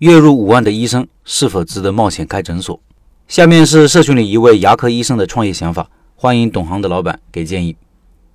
月入五万的医生是否值得冒险开诊所？下面是社群里一位牙科医生的创业想法，欢迎懂行的老板给建议。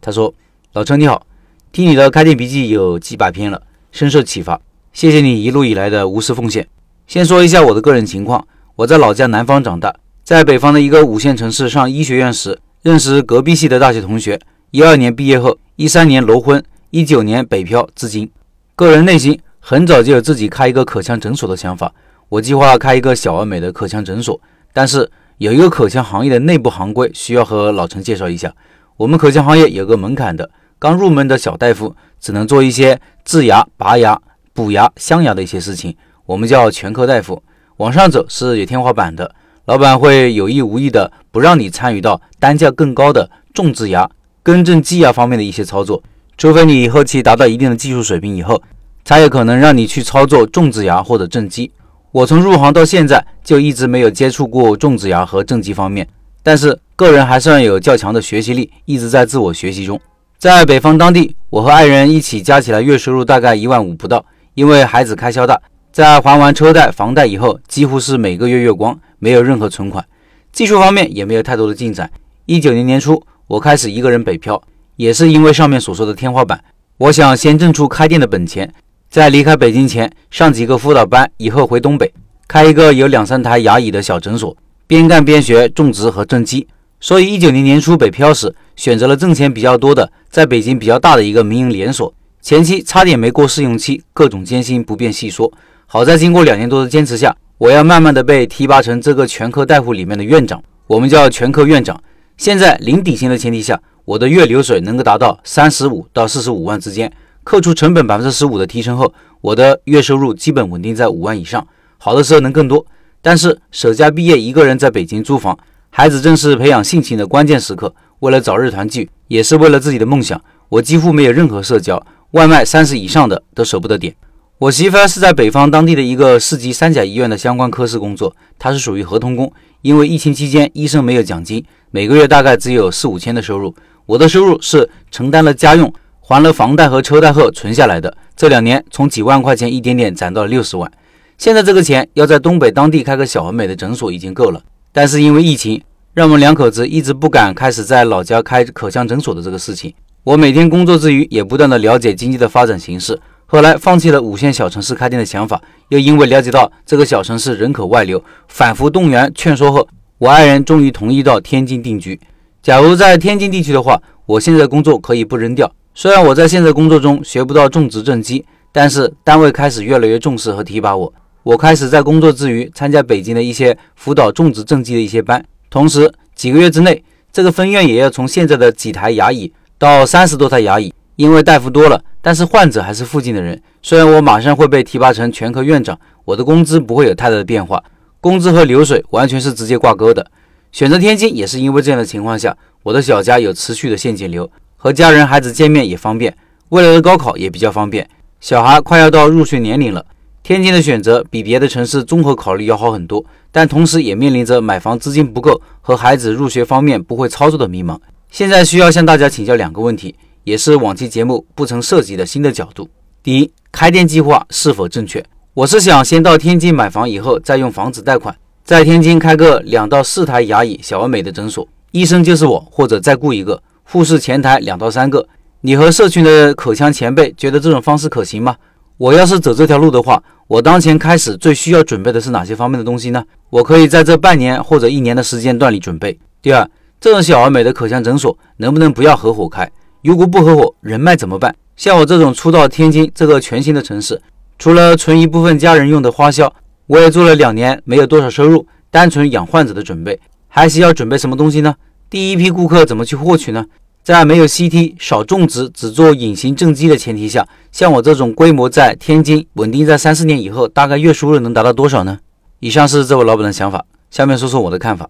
他说：“老陈你好，听你的开店笔记有几百篇了，深受启发，谢谢你一路以来的无私奉献。先说一下我的个人情况，我在老家南方长大，在北方的一个五线城市上医学院时，认识隔壁系的大学同学，一二年毕业后，一三年楼婚，一九年北漂，至今。个人内心。”很早就有自己开一个口腔诊所的想法，我计划开一个小而美的口腔诊所。但是有一个口腔行业的内部行规需要和老陈介绍一下。我们口腔行业有个门槛的，刚入门的小大夫只能做一些治牙、拔牙、补牙、镶牙的一些事情，我们叫全科大夫。往上走是有天花板的，老板会有意无意的不让你参与到单价更高的种植牙、更正畸牙方面的一些操作，除非你后期达到一定的技术水平以后。才有可能让你去操作种植牙或者正畸。我从入行到现在就一直没有接触过种植牙和正畸方面，但是个人还算有较强的学习力，一直在自我学习中。在北方当地，我和爱人一起加起来月收入大概一万五不到，因为孩子开销大，在还完车贷、房贷以后，几乎是每个月月光，没有任何存款。技术方面也没有太多的进展。一九年年初，我开始一个人北漂，也是因为上面所说的天花板，我想先挣出开店的本钱。在离开北京前，上几个辅导班，以后回东北开一个有两三台牙椅的小诊所，边干边学种植和正畸。所以一九年年初北漂时，选择了挣钱比较多的，在北京比较大的一个民营连锁。前期差点没过试用期，各种艰辛不便细说。好在经过两年多的坚持下，我要慢慢的被提拔成这个全科大夫里面的院长，我们叫全科院长。现在零底薪的前提下，我的月流水能够达到三十五到四十五万之间。扣除成本百分之十五的提成后，我的月收入基本稳定在五万以上，好的时候能更多。但是舍家毕业，一个人在北京租房，孩子正是培养性情的关键时刻，为了早日团聚，也是为了自己的梦想，我几乎没有任何社交，外卖三十以上的都舍不得点。我媳妇是在北方当地的一个市级三甲医院的相关科室工作，她是属于合同工，因为疫情期间医生没有奖金，每个月大概只有四五千的收入。我的收入是承担了家用。还了房贷和车贷后存下来的，这两年从几万块钱一点点攒到了六十万。现在这个钱要在东北当地开个小而美的诊所已经够了，但是因为疫情，让我们两口子一直不敢开始在老家开口腔诊所的这个事情。我每天工作之余也不断的了解经济的发展形势，后来放弃了五线小城市开店的想法，又因为了解到这个小城市人口外流，反复动员劝说后，我爱人终于同意到天津定居。假如在天津地区的话，我现在工作可以不扔掉。虽然我在现在工作中学不到种植正畸，但是单位开始越来越重视和提拔我。我开始在工作之余参加北京的一些辅导种植正畸的一些班，同时几个月之内，这个分院也要从现在的几台牙椅到三十多台牙椅。因为大夫多了，但是患者还是附近的人。虽然我马上会被提拔成全科院长，我的工资不会有太大的变化，工资和流水完全是直接挂钩的。选择天津也是因为这样的情况下，我的小家有持续的现金流。和家人孩子见面也方便，未来的高考也比较方便。小孩快要到入学年龄了，天津的选择比别的城市综合考虑要好很多，但同时也面临着买房资金不够和孩子入学方面不会操作的迷茫。现在需要向大家请教两个问题，也是往期节目不曾涉及的新的角度。第一，开店计划是否正确？我是想先到天津买房，以后再用房子贷款，在天津开个两到四台牙医小而美的诊所，医生就是我，或者再雇一个。护士前台两到三个，你和社群的口腔前辈觉得这种方式可行吗？我要是走这条路的话，我当前开始最需要准备的是哪些方面的东西呢？我可以在这半年或者一年的时间段里准备。第二，这种小而美的口腔诊所能不能不要合伙开？如果不合伙，人脉怎么办？像我这种初到天津这个全新的城市，除了存一部分家人用的花销，我也做了两年没有多少收入，单纯养患者的准备，还需要准备什么东西呢？第一批顾客怎么去获取呢？在没有 CT、少种植、只做隐形正畸的前提下，像我这种规模在天津稳定在三四年以后，大概月收入能达到多少呢？以上是这位老板的想法，下面说说我的看法。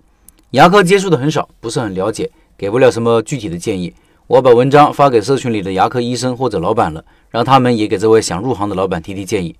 牙科接触的很少，不是很了解，给不了什么具体的建议。我把文章发给社群里的牙科医生或者老板了，让他们也给这位想入行的老板提提建议。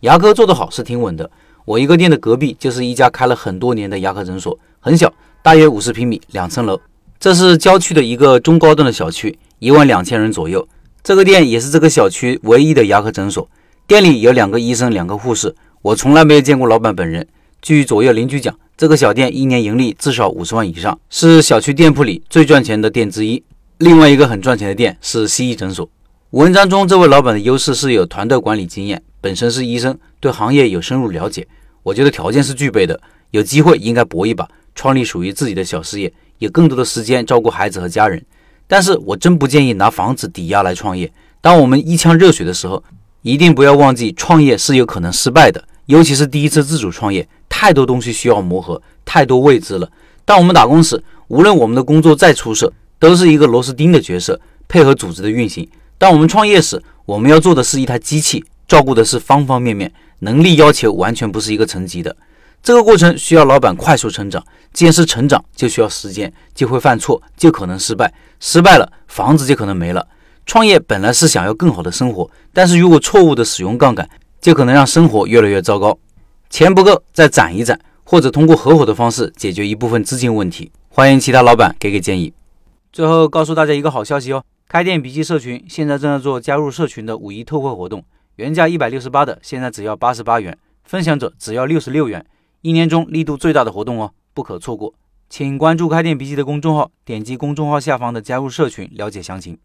牙科做得好是挺稳的，我一个店的隔壁就是一家开了很多年的牙科诊所，很小，大约五十平米，两层楼。这是郊区的一个中高端的小区，一万两千人左右。这个店也是这个小区唯一的牙科诊所。店里有两个医生，两个护士。我从来没有见过老板本人。据左右邻居讲，这个小店一年盈利至少五十万以上，是小区店铺里最赚钱的店之一。另外一个很赚钱的店是西医诊所。文章中这位老板的优势是有团队管理经验，本身是医生，对行业有深入了解。我觉得条件是具备的，有机会应该搏一把，创立属于自己的小事业，有更多的时间照顾孩子和家人。但是我真不建议拿房子抵押来创业。当我们一腔热血的时候，一定不要忘记创业是有可能失败的，尤其是第一次自主创业，太多东西需要磨合，太多未知了。当我们打工时，无论我们的工作再出色，都是一个螺丝钉的角色，配合组织的运行。当我们创业时，我们要做的是一台机器，照顾的是方方面面，能力要求完全不是一个层级的。这个过程需要老板快速成长，既然是成长，就需要时间，就会犯错，就可能失败，失败了，房子就可能没了。创业本来是想要更好的生活，但是如果错误的使用杠杆，就可能让生活越来越糟糕。钱不够再攒一攒，或者通过合伙的方式解决一部分资金问题。欢迎其他老板给给建议。最后告诉大家一个好消息哦。开店笔记社群现在正在做加入社群的五一特惠活动，原价一百六十八的，现在只要八十八元，分享者只要六十六元，一年中力度最大的活动哦，不可错过。请关注开店笔记的公众号，点击公众号下方的加入社群了解详情。